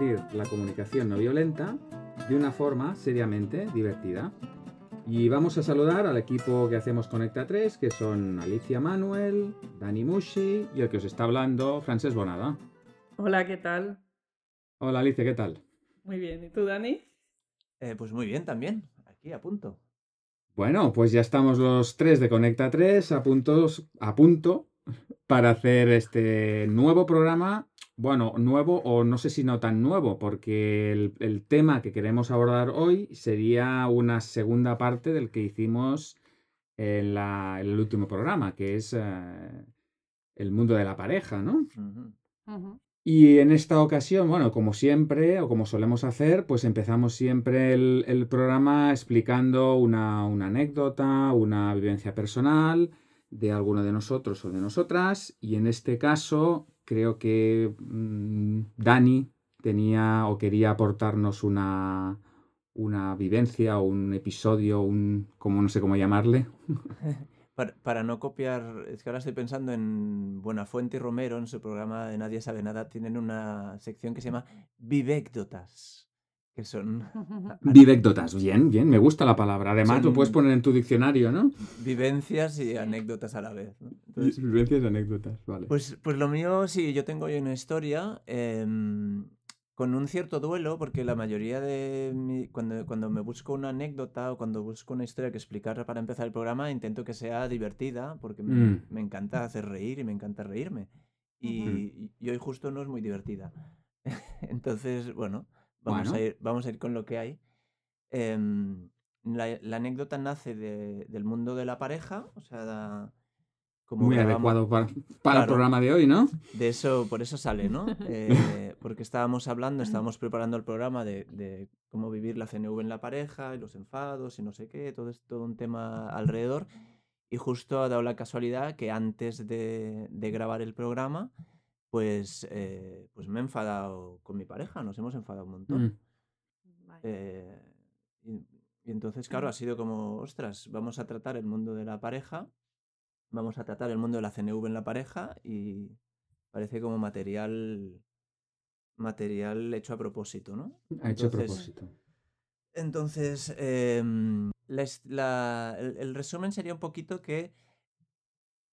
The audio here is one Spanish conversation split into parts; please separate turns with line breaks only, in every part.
la comunicación no violenta de una forma seriamente divertida. Y vamos a saludar al equipo que hacemos Conecta 3, que son Alicia Manuel, Dani Mushi y el que os está hablando, Frances Bonada.
Hola, ¿qué tal?
Hola Alicia, ¿qué tal?
Muy bien, ¿y tú, Dani?
Eh, pues muy bien también, aquí a punto.
Bueno, pues ya estamos los tres de Conecta 3 a, puntos, a punto para hacer este nuevo programa. Bueno, nuevo o no sé si no tan nuevo, porque el, el tema que queremos abordar hoy sería una segunda parte del que hicimos en, la- en el último programa, que es eh, el mundo de la pareja, ¿no? Y en esta ocasión, bueno, como siempre, o como solemos hacer, pues empezamos siempre el, el programa explicando una, una anécdota, una vivencia personal de alguno de nosotros o de nosotras. Y en este caso, creo que mm, Dani tenía o quería aportarnos una, una vivencia o un episodio, un, como no sé cómo llamarle.
Para, para no copiar, es que ahora estoy pensando en Buenafuente y Romero, en su programa de Nadie sabe nada, tienen una sección que se llama Vivécdotas, que son
Vivécdotas, bien, bien, me gusta la palabra. Además, lo
Son-
puedes poner en tu diccionario, ¿no?
vivencias y anécdotas a la vez. ¿no? Entonces,
Vivencias y anécdotas, vale.
Pues, pues lo mío, sí, yo tengo hoy una historia em, con un cierto duelo, porque la mayoría de mi- cuando, cuando me busco una anécdota o cuando busco una historia que explicar para empezar el programa, intento que sea divertida, porque me,
Mm.
me encanta hacer reír y me encanta reírme. Y, y hoy justo no es muy divertida. Entonces, bueno, vamos,
Bueno.
A ir, vamos a ir con lo que hay. Em, la, la anécdota nace de- del mundo de la pareja, o sea, da- como
Muy adecuado para, para el programa de hoy, ¿no?
de eso, por eso sale, ¿no? Eh, porque estábamos hablando, estábamos preparando el programa de, de cómo vivir la CNV en la pareja y los enfados y no sé qué, todo es todo un tema alrededor. Y justo ha dado la casualidad que antes de, de grabar el programa, pues, eh, pues me he enfadado con mi pareja, nos hemos enfadado un montón.
Mm.
Vale.
Eh, y, y entonces, claro, ha sido como, ostras, vamos a tratar el mundo de la pareja, vamos a tratar el mundo de la CNV en la pareja y parece como material material hecho a propósito, ¿no?
Ha hecho a
Entonces-
propósito.
Entonces, em, la la- el, el resumen sería un poquito que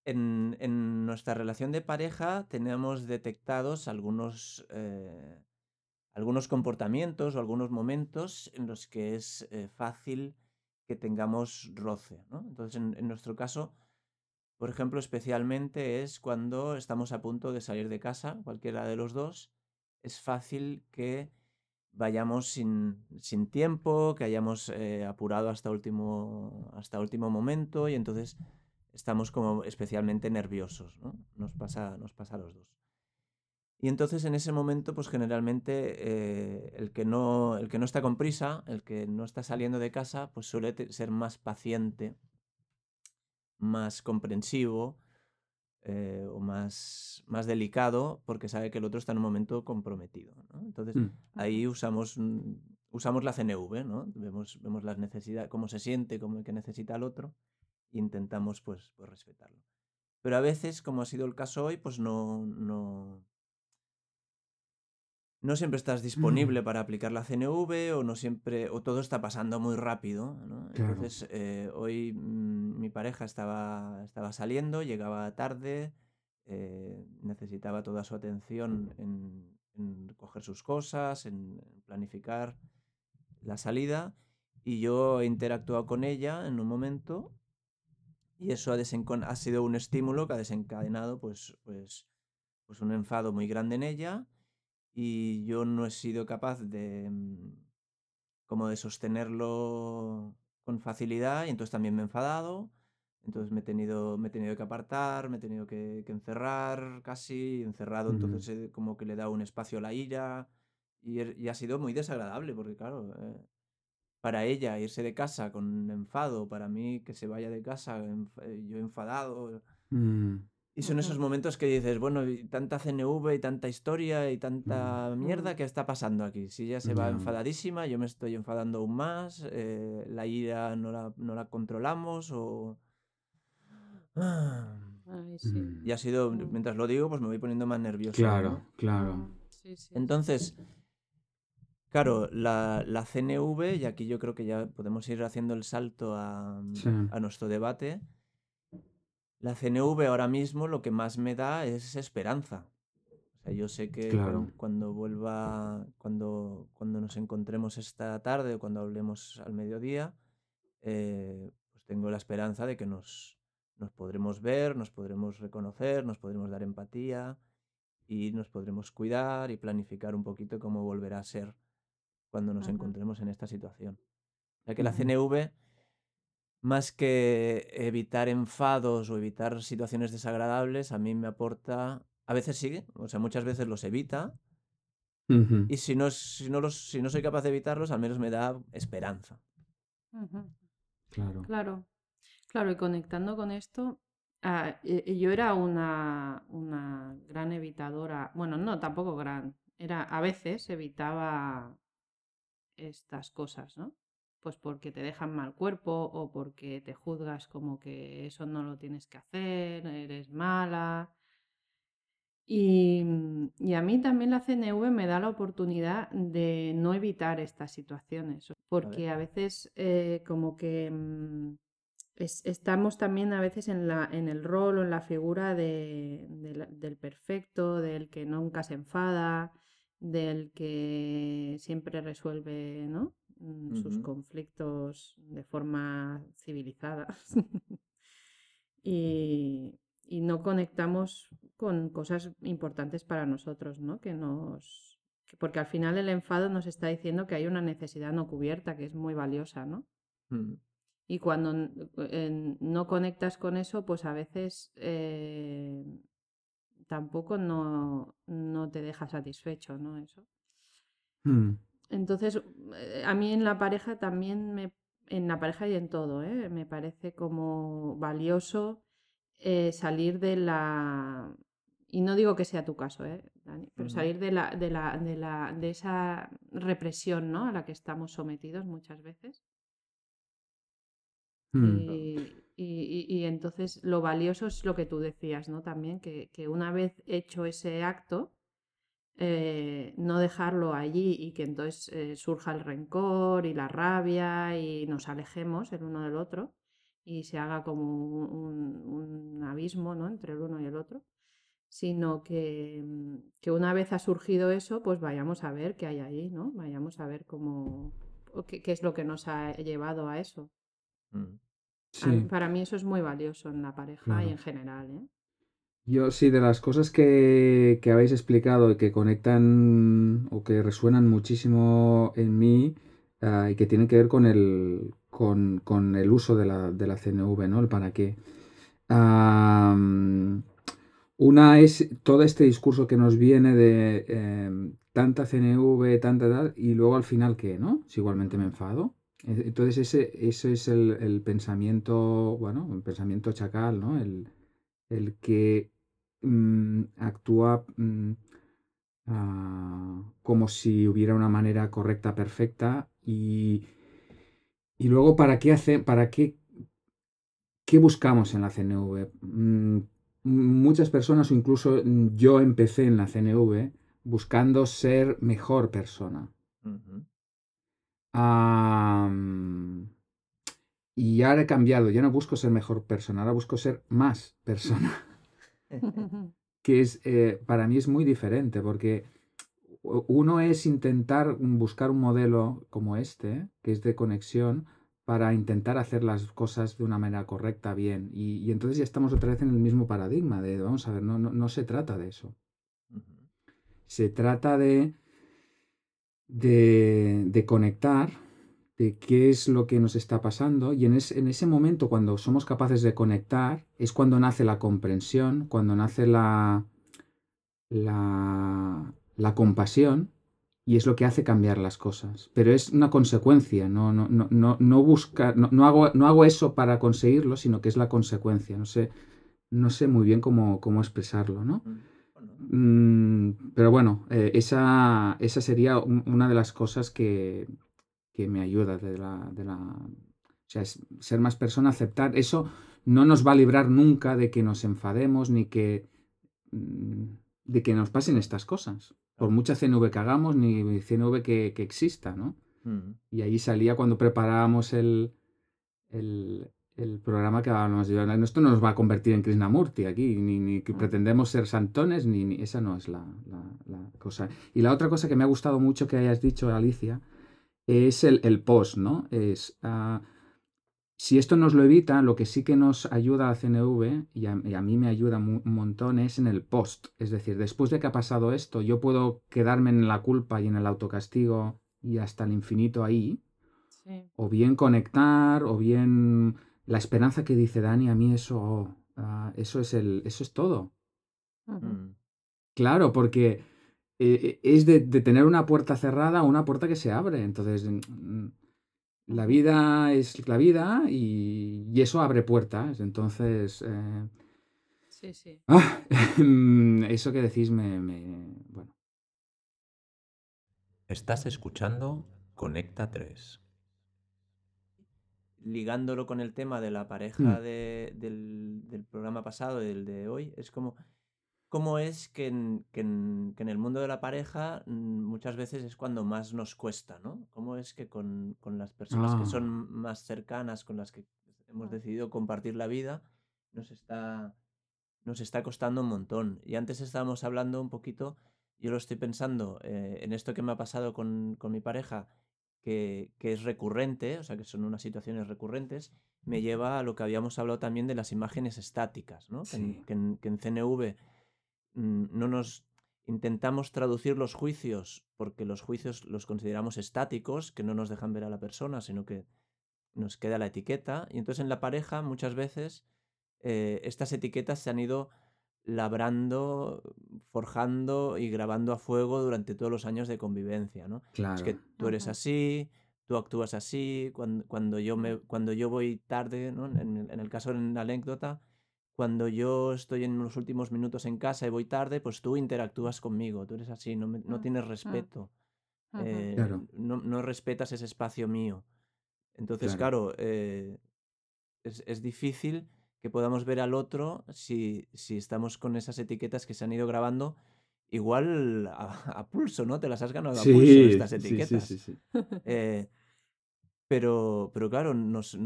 en, nuestra relación de pareja tenemos detectados algunos, eh, algunos comportamientos o algunos momentos en los que es eh, fácil que tengamos roce. Entonces, en, en nuestro caso, por ejemplo, especialmente es cuando estamos a punto de salir de casa, cualquiera de los dos, es fácil que vayamos sin, sin tiempo, que hayamos eh, apurado hasta último, hasta último momento y entonces estamos como especialmente nerviosos, ¿no? Nos pasa, nos pasa a los dos. Y entonces en ese momento, pues generalmente eh, el, que no, el que no está con prisa, el que no está saliendo de casa, pues suele ser más paciente, más comprensivo eh, o más, más delicado porque sabe que el otro está en un momento comprometido. ¿no? Entonces
Mm.
ahí usamos, mm, usamos la CNV, ¿no? Vemos, vemos las necesidades, cómo se siente, cómo que necesita el otro intentamos pues, pues respetarlo. Pero a veces, como ha sido el caso hoy, pues no, no, no siempre estás disponible para aplicar la CNV o no siempre, o todo está pasando muy rápido, ¿no?
Claro.
Entonces, eh, hoy mm, mi pareja estaba, estaba saliendo, llegaba tarde, eh, necesitaba toda su atención en, en coger sus cosas, en planificar la salida, y yo he interactuado con ella en un momento y eso ha, ha sido un estímulo que ha desencadenado pues, pues, pues un enfado muy grande en ella y yo no he sido capaz de mm, como de sostenerlo con facilidad y entonces también me he enfadado entonces me he tenido me he tenido que apartar me he tenido que, que encerrar casi encerrado entonces he como que le dado un espacio a la ira y, he- y ha sido muy desagradable porque claro eh, para ella irse de casa con enfado para mí que se vaya de casa enf- eh, yo enfadado
Mm.
y son esos momentos que dices, bueno, y tanta CNV y tanta historia y tanta mierda,
Mm.
¿qué está pasando aquí? Si ella se va enfadadísima, yo me estoy enfadando aún más, eh, la ira no la, no la controlamos o... Ah,
Ay, sí.
Mm.
Y ha sido,
Mm.
mientras lo digo, pues me voy poniendo más nervioso.
Claro,
¿no?
claro.
Mm, sí, sí.
Entonces, claro, la, la CNV, y aquí yo creo que ya podemos ir haciendo el salto a,
Sí.
a nuestro debate. La CNV ahora mismo lo que más me da es esperanza. O sea, yo sé que
Claro.
cuando, vuelva, cuando, cuando nos encontremos esta tarde o cuando hablemos al mediodía, eh, pues tengo la esperanza de que nos, nos podremos ver, nos podremos reconocer, nos podremos dar empatía y nos podremos cuidar y planificar un poquito cómo volverá a ser cuando nos encontremos en esta situación. Ya que la. CNV, más que evitar enfados o evitar situaciones desagradables, a mí me aporta, a veces sigue, o sea, muchas veces los evita, y si no, si no, los, si no soy capaz de evitarlos, al menos me da esperanza.
Claro.
Claro, claro, y conectando con esto, eh, yo era una, una gran evitadora, bueno, no, tampoco gran, era a veces evitaba estas cosas, ¿no? Pues porque te dejan mal cuerpo o porque te juzgas como que eso no lo tienes que hacer, eres mala. Y, mm, y a mí también la CNV me da la oportunidad de no evitar estas situaciones, porque a veces eh, como que mm, es- estamos también a veces en la, en el rol o en la figura de- de la- del perfecto, del que nunca se enfada, del que siempre resuelve, ¿no? Mm, sus conflictos de forma civilizada. y, y no conectamos con cosas importantes para nosotros, ¿no? Que nos... que- porque al final el enfado nos está diciendo que hay una necesidad no cubierta que es muy valiosa, ¿no?
Mm,
Y cuando no conectas con eso, pues a veces eh, tampoco no, no te deja satisfecho, ¿no? Eso.
Mm.
Entonces, eh, a mí en la pareja también me, en la pareja y en todo, ¿eh? me parece como valioso eh, salir de la, y no digo que sea tu caso, ¿eh, Dani? Pero
Ujú.
salir de la, de la, de la, de esa represión, ¿no? A la que estamos sometidos muchas veces.
Mm.
Y, y- y- y entonces lo valioso es lo que tú decías, ¿no? También que, que una vez hecho ese acto, eh, no dejarlo allí y que entonces eh, surja el rencor y la rabia y nos alejemos el uno del otro y se haga como un, abismo, ¿no? entre el uno y el otro, sino que, mm, que una vez ha surgido eso, pues vayamos a ver qué hay ahí, ¿no? Vayamos a ver cómo, qué, qué es lo que nos ha llevado a eso.
mm.
Sí.
Para mí eso es muy valioso en la pareja y en general, ¿eh?
Yo sí, de las cosas que, que habéis explicado y que conectan o que resuenan muchísimo en mí ah, y que tienen que ver con el, con, con el uso de la, de la CNV, ¿no? El para qué. Una es todo este discurso que nos viene de em, tanta CNV, tanta tal, y luego al final, ¿qué, no? Si igualmente me enfado. E- Entonces ese, es el, el pensamiento, bueno, el pensamiento chacal, ¿no? El, el que mm, actúa mm, ah, como si hubiera una manera correcta, perfecta, y, y luego, ¿para qué hace, para qué, qué buscamos en la CNV? Mm, muchas personas, o incluso yo empecé en la CNV buscando ser mejor persona. Y ahora he cambiado, ya no busco ser mejor persona, ahora busco ser más persona. que es, eh, para mí es muy diferente, porque uno es intentar buscar un modelo como este, que es de conexión, para intentar hacer las cosas de una manera correcta, bien. Y, y entonces ya estamos otra vez en el mismo paradigma de, vamos a ver, no, no, no se trata de eso. Se trata de, de, de conectar, de qué es lo que nos está pasando. Y en, es- en ese momento, cuando somos capaces de conectar, es cuando nace la comprensión, cuando nace la, la, la compasión. Y es lo que hace cambiar las cosas. Pero es una consecuencia, no, no, no, no, busca, no, no hago, no hago eso para conseguirlo, sino que es la consecuencia. No sé, no sé muy bien cómo, cómo expresarlo, ¿no?
Mm,
Mm, pero bueno, eh, esa, esa sería un- una de las cosas que, que me ayuda de la, de la, o sea, es ser más persona, aceptar eso. no nos va a librar nunca de que nos enfademos ni que mm, de que nos pasen estas cosas. Por mucha CNV que hagamos, ni CNV que, exista, ¿no?
Mm.
Y ahí salía cuando preparábamos el, el, programa que hablábamos de esto no nos va a convertir en Krishnamurti aquí, ni, que pretendemos ser santones, ni, esa no es la, cosa. Y la otra cosa que me ha gustado mucho que hayas dicho, Alicia, es el, post, ¿no? Es, ah, si esto nos lo evita, lo que sí que nos ayuda a CNV, y a, mí me ayuda un montón, es en el post. Es decir, después de que ha pasado esto, yo puedo quedarme en la culpa y en el autocastigo y hasta el infinito ahí. O bien conectar, o bien la esperanza que dice Dani, a mí eso, oh, ah, eso, es el, eso es todo.
Mm.
Claro, porque eh, es de, tener una puerta cerrada a una puerta que se abre. Entonces, la vida es la vida y, eso abre puertas. Entonces, eh,
sí, sí.
Ah, eso que decís me, Bueno.
Estás escuchando Conecta 3.
Ligándolo con el tema de la pareja mm. del, del programa pasado y del de hoy, es como cómo es que en, el mundo de la pareja mm, muchas veces es cuando más nos cuesta, ¿no? Cómo es que con, las personas que son
ah.
más cercanas, con las que hemos decidido compartir la vida, nos está, nos está costando un montón. Y antes estábamos hablando un poquito, yo lo estoy pensando eh, en esto que me ha pasado con, mi pareja, que, es recurrente, o sea, que son unas situaciones recurrentes, me lleva a lo que habíamos hablado también de las imágenes estáticas, ¿no? que en CNV Mm, no nos intentamos traducir los juicios porque los juicios los consideramos estáticos, que no nos dejan ver a la persona, sino que nos queda la etiqueta. Y entonces en la pareja muchas veces eh, estas etiquetas se han ido labrando, forjando y grabando a fuego durante todos los años de convivencia, ¿no? Es que tú eres así, tú actúas así, cuando, yo, me, cuando yo voy tarde, ¿no? en, en, el caso de la anécdota, cuando yo estoy en los últimos minutos en casa y voy tarde, pues tú interactúas conmigo, tú eres así, no, no mm, tienes mm. respeto, eh, no, no, respetas ese espacio mío. Entonces, claro, eh, es, es, difícil que podamos ver al otro si, si, estamos con esas etiquetas que se han ido grabando. Igual a, pulso, ¿no? Te las has ganado a pulso estas etiquetas. Sí, sí, eh, pero, pero claro, nos,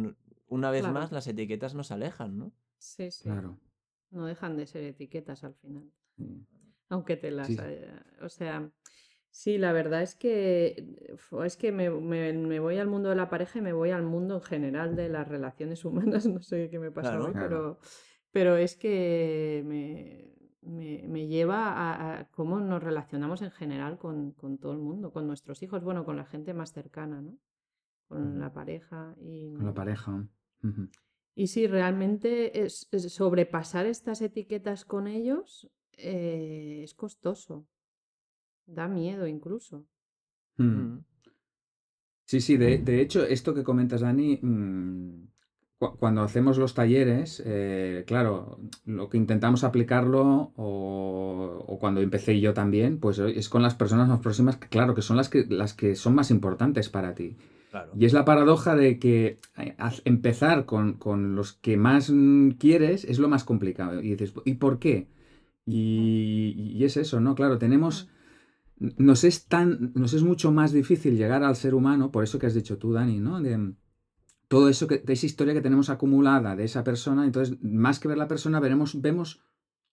una vez más las etiquetas nos alejan, ¿no?
Sí, sí.
Claro.
No dejan de ser etiquetas al final. Mm. Aunque te las... o sea, sí, la verdad es que, es que me, voy al mundo de la pareja y me voy al mundo en general de las relaciones humanas. No sé qué me pasa hoy, pero, pero es que me, lleva a, cómo nos relacionamos en general con, todo el mundo, con nuestros hijos, bueno, con la gente más cercana, ¿no? Con la pareja y...
Con la pareja.
Y sí, realmente es, sobrepasar estas etiquetas con ellos eh, es costoso. Da miedo incluso.
Hmm. Mm. Sí, sí, de, hecho, esto que comentas, Dani, mm, cuando hacemos los talleres, eh, claro, lo que intentamos aplicarlo, o, o, cuando empecé yo también, pues es con las personas más próximas, que claro, que son las que, las que son más importantes para ti. Y es la paradoja de que eh, empezar con, los que más mm, quieres es lo más complicado. Y dices, ¿y por qué? Y, es eso, ¿no? Claro, tenemos... Nos es, tan, nos es mucho más difícil llegar al ser humano, por eso que has dicho tú, Dani, ¿no? De, todo eso, que, de esa historia que tenemos acumulada de esa persona, entonces, más que ver la persona, veremos, vemos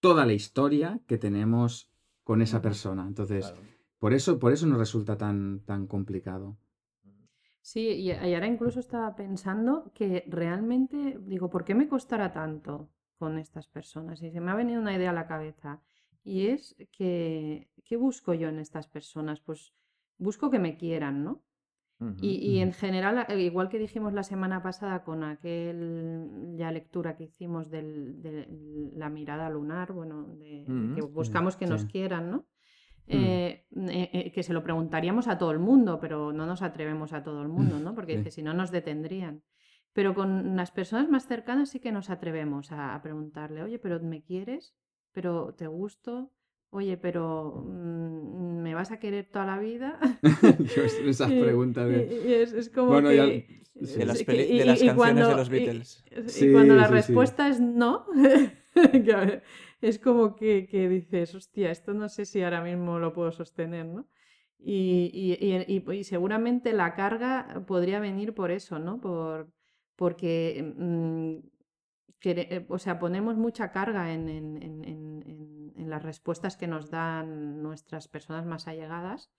toda la historia que tenemos con esa persona. Entonces, por, eso, por eso nos resulta tan, tan complicado.
Sí, y, ahora incluso estaba pensando que realmente, digo, ¿por qué me costará tanto con estas personas? Y se me ha venido una idea a la cabeza. Y es que, ¿qué busco yo en estas personas? Pues busco que me quieran, ¿no? y, en general, eh, igual que dijimos la semana pasada con aquel ya lectura que hicimos de la mirada lunar, bueno, de, que buscamos que nos quieran, ¿no? Mm. Eh, eh, que se lo preguntaríamos a todo el mundo, pero no nos atrevemos a todo el mundo, ¿no? Porque si no nos detendrían. Pero con las personas más cercanas sí que nos atrevemos a, preguntarle, oye, pero ¿me quieres? ¿Pero te gusto? Oye, pero mm, ¿me vas a querer toda la vida.
Esas preguntas
y-
de...
y es, es como
Bueno, ya-
que...
sí.
De las,
es
peli-
que- y-
de las
y
canciones
cuando-
de los Beatles.
y
Sí,
cuando la
sí, sí.
respuesta es no, que a ver, es como que, que dices, hostia, esto no sé si ahora mismo lo puedo sostener, ¿no? Y, y- y- y- y seguramente la carga podría venir por eso, ¿no? Por, porque, mm, eh, o sea, ponemos mucha carga en, en- en- en- las respuestas que nos dan nuestras personas más allegadas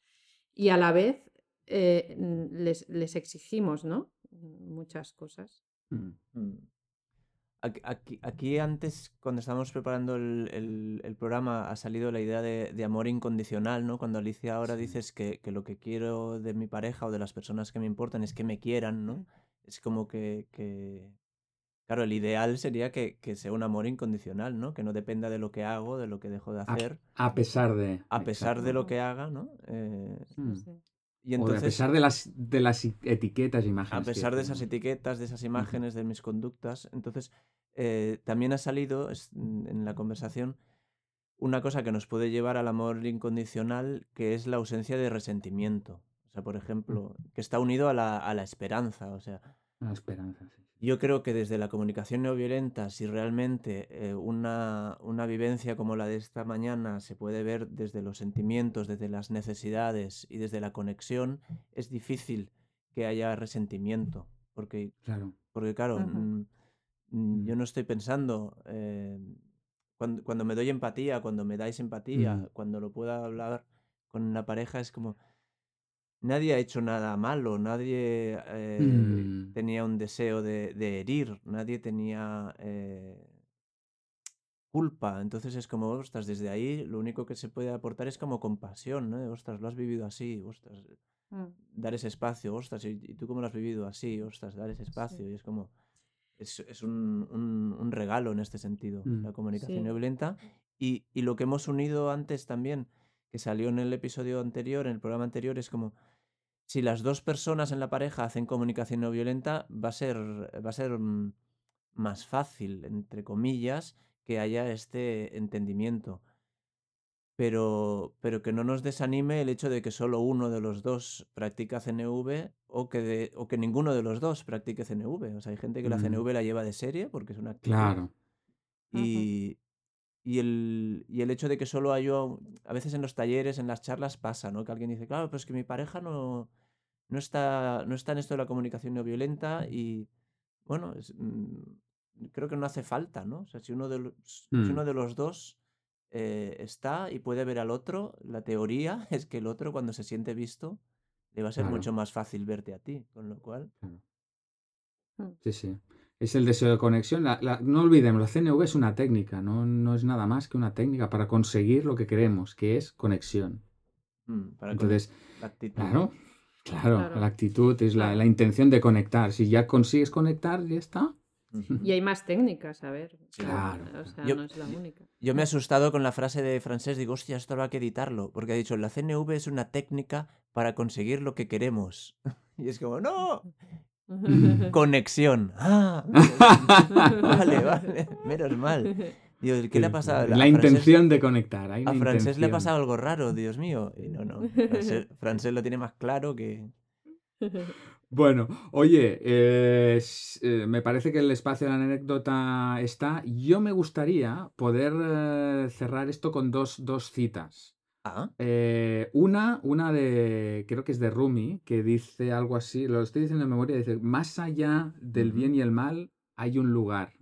y a la vez eh, les, les exigimos, ¿no? Muchas cosas.
Mm.
Mm. Aquí, aquí- aquí antes, cuando estábamos preparando el, el- el programa, ha salido la idea de, de amor incondicional, ¿no? Cuando Alicia ahora
Sí.
dices que, que lo que quiero de mi pareja o de las personas que me importan es que me quieran, ¿no? Es como que, que- Claro, el ideal sería que, que sea un amor incondicional, ¿no? Que no dependa de lo que hago, de lo que dejo de
A-
hacer,
A pesar de...
a pesar de lo que haga, ¿no? Eh,
Mm.
Sí.
y
O de a pesar de las, de las etiquetas e
A
imágenes. que
pesar de esas etiquetas, de esas imágenes, de mis conductas. Entonces, eh, también ha salido mm, en la conversación una cosa que nos puede llevar al amor incondicional, que es la ausencia de resentimiento. O sea, por ejemplo, que está unido a la, a la esperanza. O sea,
La esperanza, sí.
Yo creo que desde la comunicación no violenta, si realmente eh, una, una vivencia como la de esta mañana se puede ver desde los sentimientos, desde las necesidades y desde la conexión, es difícil que haya resentimiento. Porque
Claro.
porque claro, mm, mm, yo no estoy pensando, eh, cuando, cuando me doy empatía, cuando me dais empatía, cuando lo puedo hablar con la pareja, es como, nadie ha hecho nada malo, nadie eh,
Mm.
tenía un deseo de, de herir, nadie tenía eh, culpa. Entonces es como, ostras, desde ahí lo único que se puede aportar es como compasión, ¿no? Ostras, lo has vivido así, ostras,
Mm.
dar ese espacio, ostras, ¿y, tú cómo lo has vivido así? Ostras, dar ese espacio. Y es como, es, es un, un- un regalo en este sentido,
Mm.
la comunicación
Sí.
no violenta. Y, y lo que hemos unido antes también, que salió en el episodio anterior, en el programa anterior, es como, si las dos personas en la pareja hacen comunicación no violenta, va a ser, va a ser mm, más fácil, entre comillas, que haya este entendimiento. Pero, pero que no nos desanime el hecho de que solo uno de los dos practica CNV o que, de- o que ninguno de los dos practique CNV. O sea, hay gente que la
Mm.
CNV la lleva de serie porque es una.
Claro.
Y, y el, y el hecho de que solo haya, un- a veces en los talleres, en las charlas pasa, ¿no? Que alguien dice, claro, pero es que mi pareja no, no, está, no está en esto de la comunicación no violenta y, bueno, es, mm, creo que no hace falta, ¿no? O sea, si uno de los, si
Mm.
uno de los dos eh, está y puede ver al otro, la teoría es que el otro cuando se siente visto le va a ser
Claro.
mucho más fácil verte a ti, con lo cual...
Mm.
Sí, sí. Es el deseo de conexión. La- la- no olvidemos, la CNV es una técnica, no, no es nada más que una técnica para conseguir lo que queremos, que es conexión.
mm, para
Entonces,
la actitud.
claro, claro,
Claro.
la actitud es la,
Claro.
la intención de conectar. Si ya consigues conectar, ya está.
Y hay más técnicas, a ver.
Claro.
O sea,
Yo-
no es la única.
Yo me he asustado con la frase de Francés, digo, hostia, esto habrá que editarlo, porque ha dicho, la CNV es una técnica para conseguir lo que queremos. Y es como, no, conexión. Ah, vale, vale, menos mal. Digo, ¿qué le ha pasado?
La,
A Francés-
intención de conectar. Hay
A Francés le ha pasado algo raro, Dios mío. Y no, no, Francés, Francés lo tiene más claro que...
Bueno, oye, eh, eh, me parece que el espacio de la anécdota está. Yo me gustaría poder eh, cerrar esto con dos, dos citas.
Ah,
Eh, una, una de, creo que es de Rumi, que dice algo así, lo estoy diciendo en memoria, dice, más allá del bien y el mal hay un lugar,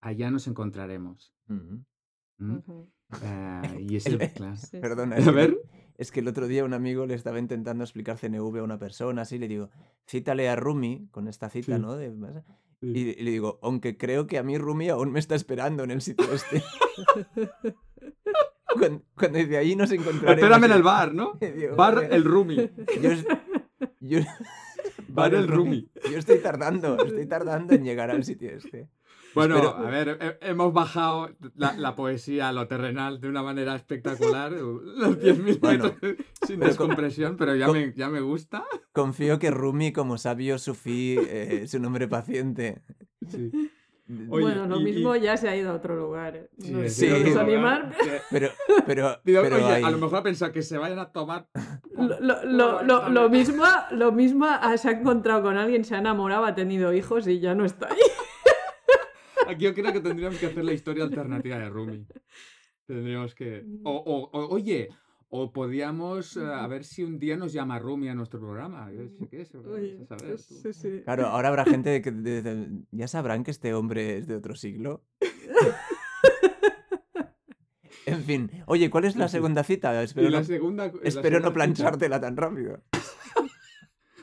allá nos encontraremos. ¿Mm? Eh, y es
El-
el, claro.
Sí,
perdona.
A
es que-
ver.
Es que el otro día un amigo le estaba intentando explicar CNV a una persona, así le digo, cítale a Rumi con esta cita,
Sí.
¿no? De-
Sí.
Y, y le digo, aunque creo que a mí Rumi aún me está esperando en el sitio este. cuando, cuando dice, ahí nos encontraremos.
Espérame en el bar, ¿no?
Digo,
Bar el Rumi.
Yo, yo-
Bar el Rumi.
Yo estoy tardando, estoy tardando en llegar al sitio este.
Bueno,
Espero-
a ver, he- hemos bajado la, la poesía a lo terrenal de una manera espectacular. Los 10.000
Bueno,
metros sin
pero con-
descompresión, pero ya
con-
me, ya me gusta.
Confío que Rumi, como sabio sufí, eh, es un hombre paciente.
Sí. Oye,
bueno, lo
y-
mismo
y-
ya se ha ido a otro lugar. ¿eh?
Sí,
no
sí,
desanimar.
Pero, pero,
Digo,
pero
oye,
hay-
a lo mejor ha pensado que se vayan a tomar.
Lo, lo- lo- lo- lo mismo, lo mismo se ha encontrado con alguien, se ha enamorado, ha tenido hijos y ya no está ahí.
Aquí yo creo que tendríamos que hacer la historia alternativa de Rumi. Tendríamos que. O, o- o- oye, o podíamos eh, a ver si un día nos llama Rumi a nuestro programa. Yo sé qué es,
Oye,
vas a saber tú.
sí, sí.
Claro, ahora habrá gente de que de- de- ya sabrán que este hombre es de otro siglo. En fin, oye, ¿cuál es la segunda cita? Espero,
la
no,
segunda, la
espero no
cita-
planchártela tan rápido.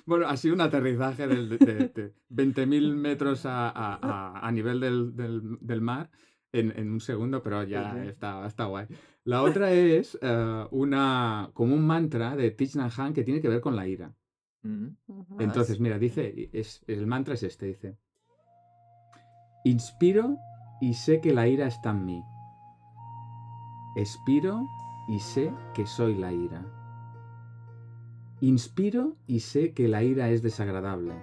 Bueno, ha sido un aterrizaje del- de, de- de 20.000 metros a, a- a- a nivel del, del- del mar en, en un segundo, pero ya
Sí, sí.
está, está guay. La otra es eh, una, como un mantra de Thich Nhat Hanh que tiene que ver con la ira.
Mm.
Ujú.
Entonces, mira, dice, es, el mantra es este, dice, inspiro y sé que la ira está en mí. Expiro y sé que soy la ira. Inspiro y sé que la ira es desagradable.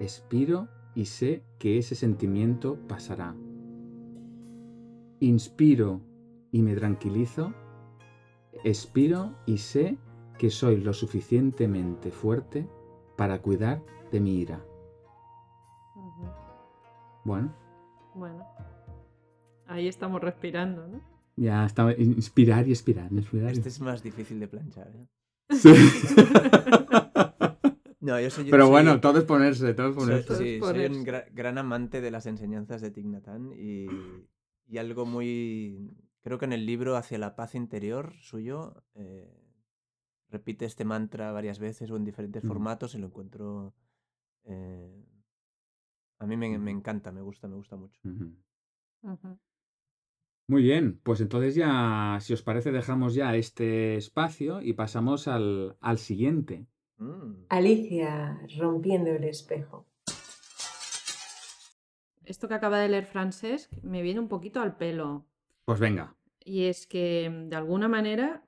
Expiro y sé que ese sentimiento pasará. Inspiro y me tranquilizo. Expiro y sé que soy lo suficientemente fuerte para cuidar de mi ira. Bueno,
Bueno, ahí estamos respirando, ¿no?
ya estaba inspirar y expirar. inspirar y-
Este es más difícil de planchar. ¿eh?
Sí.
No, yo soy,
Pero
soy-
bueno, todo es ponerse, todo es
soy-
ponerse.
sí, soy
Ponerse.
un gra- gran amante de las enseñanzas de Hanh y, y algo muy... Creo que en el libro Hacia la paz interior suyo eh, repite este mantra varias veces o en diferentes formatos y lo encuentro... eh, a mí me, encanta, me gusta, me gusta mucho.
Muy bien, pues entonces ya, si os parece, dejamos ya este espacio y pasamos al, al siguiente.
Mm.
Alicia rompiendo el espejo.
Esto que acaba de leer Francés me viene un poquito al pelo.
Pues venga.
Y es que, de alguna manera,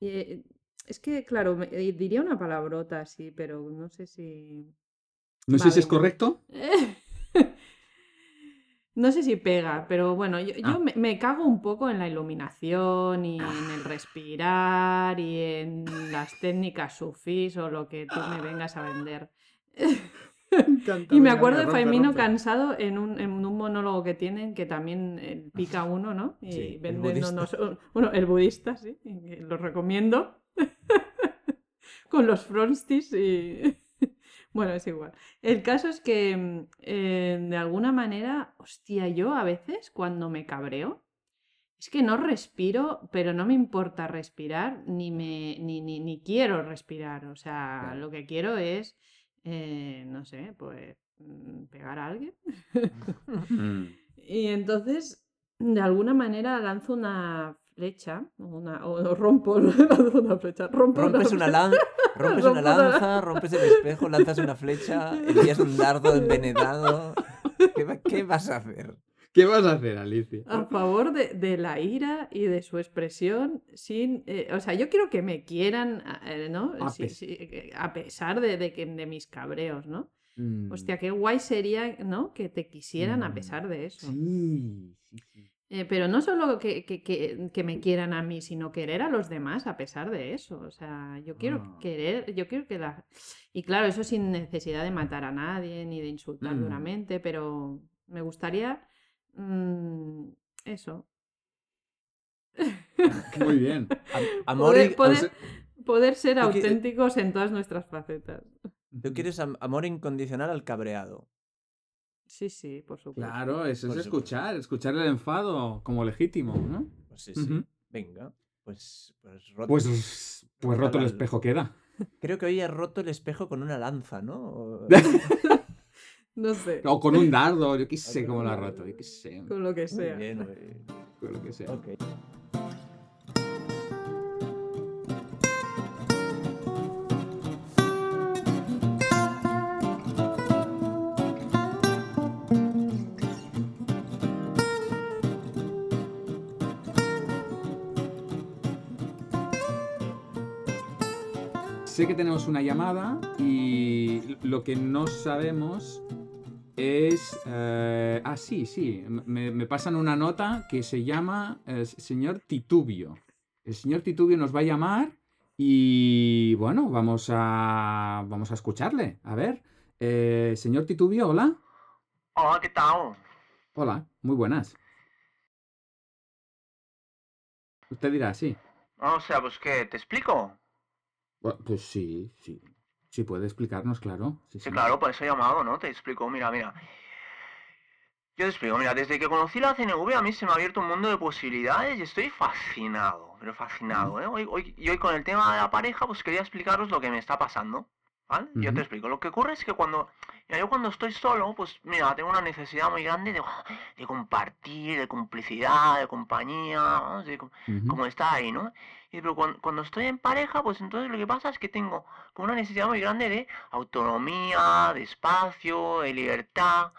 eh, es que, claro, me- eh, diría una palabrota así, pero no sé si...
No sé si es correcto.
No sé si pega, pero bueno, yo, yo
Ah.
me, me cago un poco en la iluminación y en el respirar y en las técnicas sufís o lo que tú me vengas a vender. Y me acuerdo de Faimino Cansado en un, en un monólogo que tienen que también eh, pica uno, ¿no? Y
Sí,
venden unos- bueno, el budista, sí, lo recomiendo. Con los fronstis y... Bueno, es igual. El caso es que, mm, eh, de alguna manera, hostia, yo a veces cuando me cabreo, es que no respiro, pero no me importa respirar, ni, me, ni, ni, ni quiero respirar. O sea,
Claro.
lo que quiero es, eh, no sé, pues mm, pegar a alguien.
Mm.
Y entonces, de alguna manera, lanzo una flecha, una, o, rompo, lanzo una flecha, rompo
Rompes una,
flecha.
lan- rompes una lanza, rompes el espejo, lanzas una flecha, envías un dardo envenenado. ¿Qué, va- qué vas a hacer?
¿Qué vas a hacer, Alicia?
a favor de, de la ira y de su expresión sin eh, o sea yo quiero que me quieran eh, no
A
Sí,
pes-
sí, a pesar de, de que de mis cabreos no
Mm.
hostia qué guay sería no que te quisieran a
Mm.
pesar de eso
Sí, sí, sí.
Eh, pero no solo que, que- que- que me quieran a mí sino querer a los demás a pesar de eso o sea yo quiero
Ah.
querer yo quiero que la y claro eso sin necesidad de matar a nadie ni de insultar
Mm.
duramente pero me gustaría mm, eso
Muy bien.
Am- Amor,
poder,
y-
poder- ser
qui-
auténticos en todas nuestras facetas.
Tú quieres am- amor incondicional al cabreado.
Sí, sí, por supuesto.
Claro, eso
Por
es
supuesto.
escuchar, escuchar el enfado como legítimo, ¿no?
Pues sí, sí. Venga. Pues, pues, roto.
Pues, pues roto el espejo queda.
Creo que hoy he roto el espejo con una lanza, ¿no?
No sé,
O con un dardo, yo qué sé
con
cómo
un
lo ha roto, yo qué sé.
con lo que
Muy
sea.
bien,
Con lo que sea.
ok.
Sé que tenemos una llamada y lo que no sabemos es... eh, ah, sí, sí. Me, me pasan una nota que se llama eh, señor Titubio. El señor Titubio nos va a llamar y bueno, vamos a, vamos a escucharle. A ver, eh, señor Titubio, hola.
Hola, ¿qué tal?
Hola, muy buenas. Usted dirá, sí.
O sea, pues ¿qué? ¿Te explico?
Pues sí, sí. Sí puede explicarnos, claro. Sí,
Sí,
sí.
claro, por eso he llamado, ¿no? Te explico, mira, mira. Yo te explico, mira, desde que conocí la CNV a mí se me ha abierto un mundo de posibilidades y estoy fascinado, pero fascinado, ¿eh? Hoy, hoy, y hoy con el tema de la pareja, pues quería explicaros lo que me está pasando, ¿vale? Yo te explico. Lo que ocurre es que cuando, yo cuando estoy solo, pues mira, tengo una necesidad muy grande de, de compartir, de complicidad, de compañía, ¿no? de, com-
Ujú.
como está ahí, ¿no? Y pero cuando, cuando estoy en pareja, pues entonces lo que pasa es que tengo como una necesidad muy grande de autonomía, de espacio, de libertad.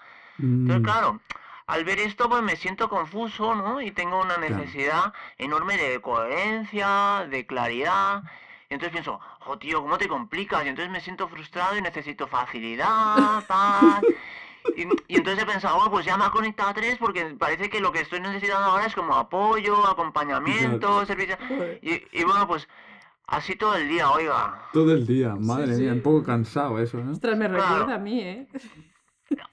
Entonces,
Mm,
claro, al ver esto, pues me siento confuso, ¿no? Y tengo una
Claro.
necesidad enorme de coherencia, de claridad. Y entonces pienso, jo, tío, ¿cómo te complicas? Y entonces me siento frustrado y necesito facilidad, paz. Y, y entonces he pensado, "Oh, pues ya me ha conectado a tres porque parece que lo que estoy necesitando ahora es como apoyo, acompañamiento, servicio. Y, y bueno, pues así todo el día, oiga.
Todo el día, madre
sí.
mía, un poco cansado eso, ¿no?
Ostras, me
Claro.
recuerda a mí, ¿eh?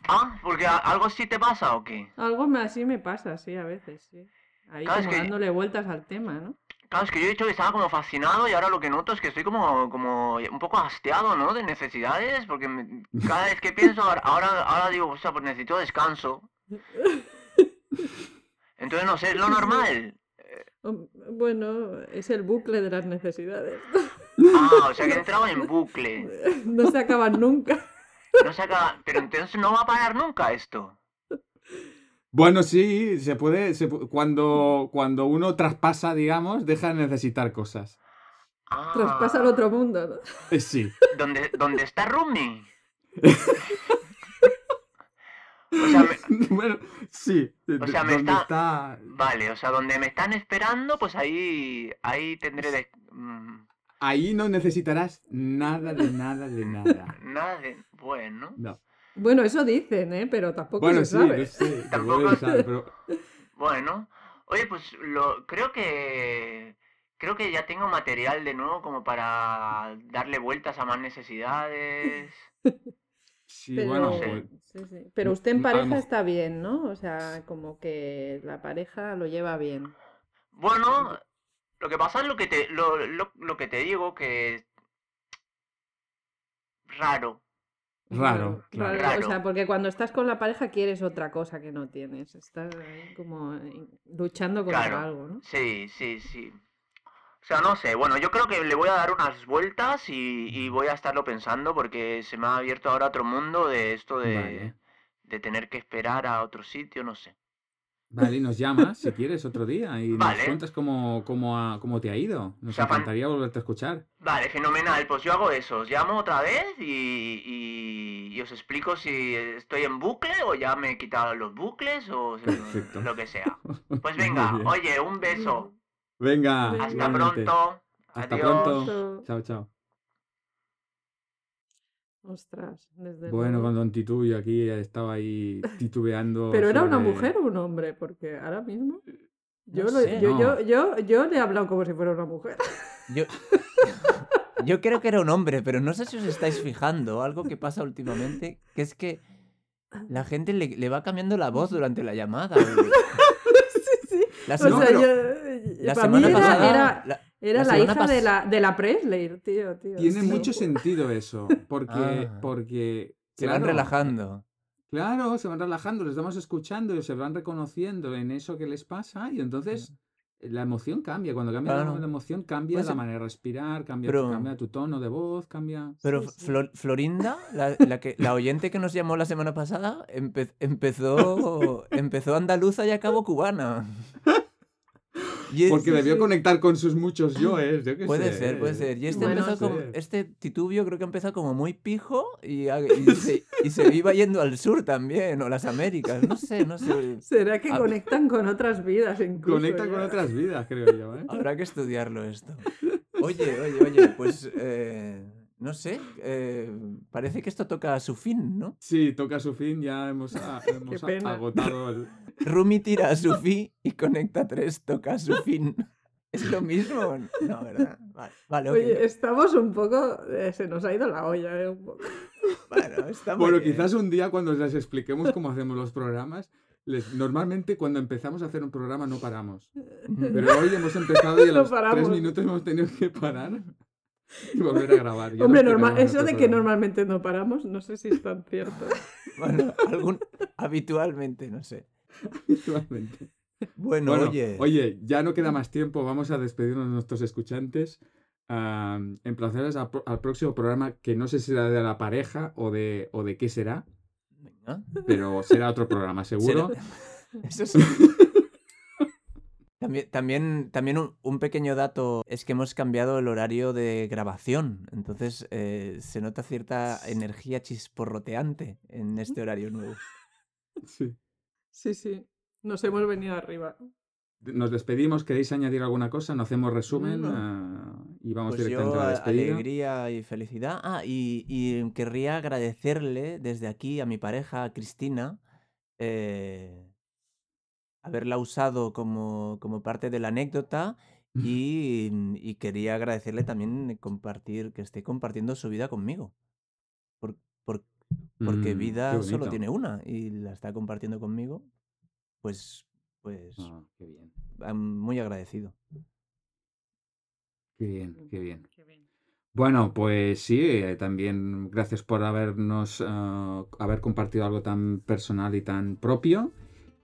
Ah, porque algo así te pasa o qué?
Algo me- así me pasa, sí, a veces, sí. Ahí
Claro, es
como
que-
dándole vueltas al tema, ¿no?
Claro, es que yo he dicho que estaba como fascinado y ahora lo que noto es que estoy como, como un poco hastiado, ¿no? De necesidades, porque me- cada vez que pienso, ahora, ahora, digo, o sea, pues necesito descanso. Entonces, no sé, es lo normal.
Bueno, es el bucle de las necesidades.
Ah, o sea que he entrado en bucle.
No se acaban nunca.
No se acaba... Pero entonces no va a parar nunca esto.
Bueno, sí, se puede, se pu- cuando, cuando uno traspasa, digamos, deja de necesitar cosas.
Ah,
Traspasa al otro mundo, ¿no?
Eh, sí.
¿Dónde, dónde está Rumi? O sea, me-
bueno, sí.
O sea, me
¿Dónde
está-
está?
vale, o sea, donde me están esperando, pues ahí, ahí tendré de... mm,
Ahí no necesitarás nada de nada de nada.
Nada de... Bueno.
No.
Bueno, eso dicen, ¿eh? Pero tampoco
Bueno,
se
sí,
sabe.
no sé,
Tampoco-
pero
Bueno, oye, pues lo creo que creo que ya tengo material de nuevo como para darle vueltas a más necesidades.
sí,
Pero,
bueno,
sé.
pues,
sí, sí. Pero usted en pareja está bien, ¿no? O sea, como que la pareja lo lleva bien.
Bueno, lo que pasa es lo que te lo, lo, lo que te digo que raro.
Raro, claro.
raro.
Raro.
O sea, porque cuando estás con la pareja quieres otra cosa que no tienes. Estás ahí como in- luchando contra
Claro.
algo, ¿no?
Sí, sí, sí. O sea, no sé, bueno, yo creo que le voy a dar unas vueltas y, y voy a estarlo pensando porque se me ha abierto ahora otro mundo de esto de,
Vale.
de tener que esperar a otro sitio, no sé.
Vale, y nos llamas si quieres otro día y nos cuentas cómo, cómo, ha- cómo te ha ido. Nos
sea,
encantaría volverte a escuchar.
Vale, fenomenal. Pues yo hago eso. Os llamo otra vez y, y- y os explico si estoy en bucle o ya me he quitado los bucles o
Perfecto.
lo que sea. Pues venga, oye, un beso.
Venga.
Hasta
igualmente.
pronto.
Hasta
Adiós.
pronto. Chao, chao.
Ostras, desde
Bueno,
luego.
con Don Tituyo aquí estaba ahí titubeando.
¿Pero era una mujer o un hombre? Porque ahora mismo. Yo,
No
lo-
sé.
yo,
No.
yo, yo, yo le he hablado como si fuera una mujer.
Yo, yo creo que era un hombre, pero no sé si os estáis fijando algo que pasa últimamente, que es que la gente le, le va cambiando la voz durante la llamada. oye.
sí, sí.
La
O
semana,
sea, yo,
la
para mí
semana
era,
pasada...
era,
la-
era
la
hija de la, de la Presley, tío, tío.
Tiene
sí.
mucho sentido eso, porque,
Ah.
porque
se van relajando.
Claro, se van relajando, les estamos escuchando y se van reconociendo en eso que les pasa y entonces la emoción cambia. Cuando cambia la-
Claro.
la emoción, cambia
Pues,
la manera de respirar, cambia,
pero-
cambia tu tono de voz, cambia...
Pero
Sí, sí.
Flor- Florinda, la, la que, la oyente que nos llamó la semana pasada, empe- empezó, empezó andaluza y acabó cubana.
Porque debió
sí.
conectar con sus muchos yoes, yo qué
Puede
sé.
ser, puede ser. Y este,
Bueno,
empezó como,
sí.
este titubio creo que empezó como muy pijo y, y se, y se iba yendo al sur también, o las Américas, no sé, no sé.
¿Será que
Ah.
conectan con otras vidas incluso?
Conecta con otras vidas, creo yo, ¿eh?
Habrá que estudiarlo esto. Oye, oye, oye, pues eh,
no sé, eh, parece que esto toca a su fin, ¿no?
Sí, toca su fin, ya hemos, a- hemos a- agotado el...
Rumi tira a su fin y Conecta 3 toca a su fin. ¿Es lo mismo? No, ¿verdad? Vale, vale.
Oye, estamos un poco. eh, se nos ha ido la olla, ¿eh? Un poco.
Bueno, está muy
Bueno,
bien.
quizás un día cuando les expliquemos cómo hacemos los programas, les... normalmente cuando empezamos a hacer un programa no paramos. Pero hoy hemos empezado y a
No
los tres minutos hemos tenido que parar y volver a grabar. Ya
Hombre,
nos
normal, eso de que normalmente no paramos, no sé si es tan cierto.
Bueno, algún... habitualmente, no sé.
Igualmente.
Bueno,
Bueno,
oye,
oye, ya no queda más tiempo, vamos a despedirnos de nuestros escuchantes. Ah, emplazarles al, pro- al próximo programa, que no sé si será de la pareja o de, o de qué será, pero será otro programa, seguro.
será- Eso sí. También, también, también un, un pequeño dato es que hemos cambiado el horario de grabación, entonces eh, se nota cierta energía chisporroteante en este horario nuevo.
Sí.
Sí, sí. Nos hemos venido arriba.
Nos despedimos, ¿queréis añadir alguna cosa? ¿No hacemos resumen?
No.
Ah, y vamos
Pues
directamente
yo,
a la despedida.
alegría y felicidad. Ah, y, y querría agradecerle desde aquí a mi pareja, a Cristina, eh, haberla usado como, como parte de la anécdota y, y quería agradecerle también compartir, que esté compartiendo su vida conmigo. Por- por- porque
Mm,
vida solo tiene una y la está compartiendo conmigo. Pues, pues
Ah, qué bien,
muy agradecido.
qué bien, qué bien.
Qué bien.
Bueno, pues sí, eh, también gracias por habernos, ah, haber compartido algo tan personal y tan propio.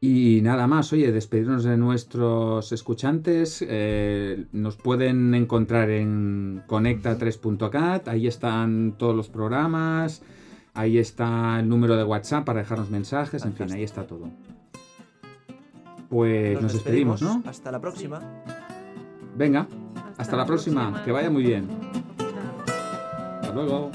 Y nada más, oye, despedirnos de nuestros escuchantes. eh, nos pueden encontrar en conecta3.cat, ahí están todos los programas, ahí está el número de WhatsApp para dejarnos mensajes, en fin, ahí está todo. Pues nos, despedimos, ¿no?
Hasta la próxima.
Venga, hasta, la próxima, que vaya muy bien. Hasta luego.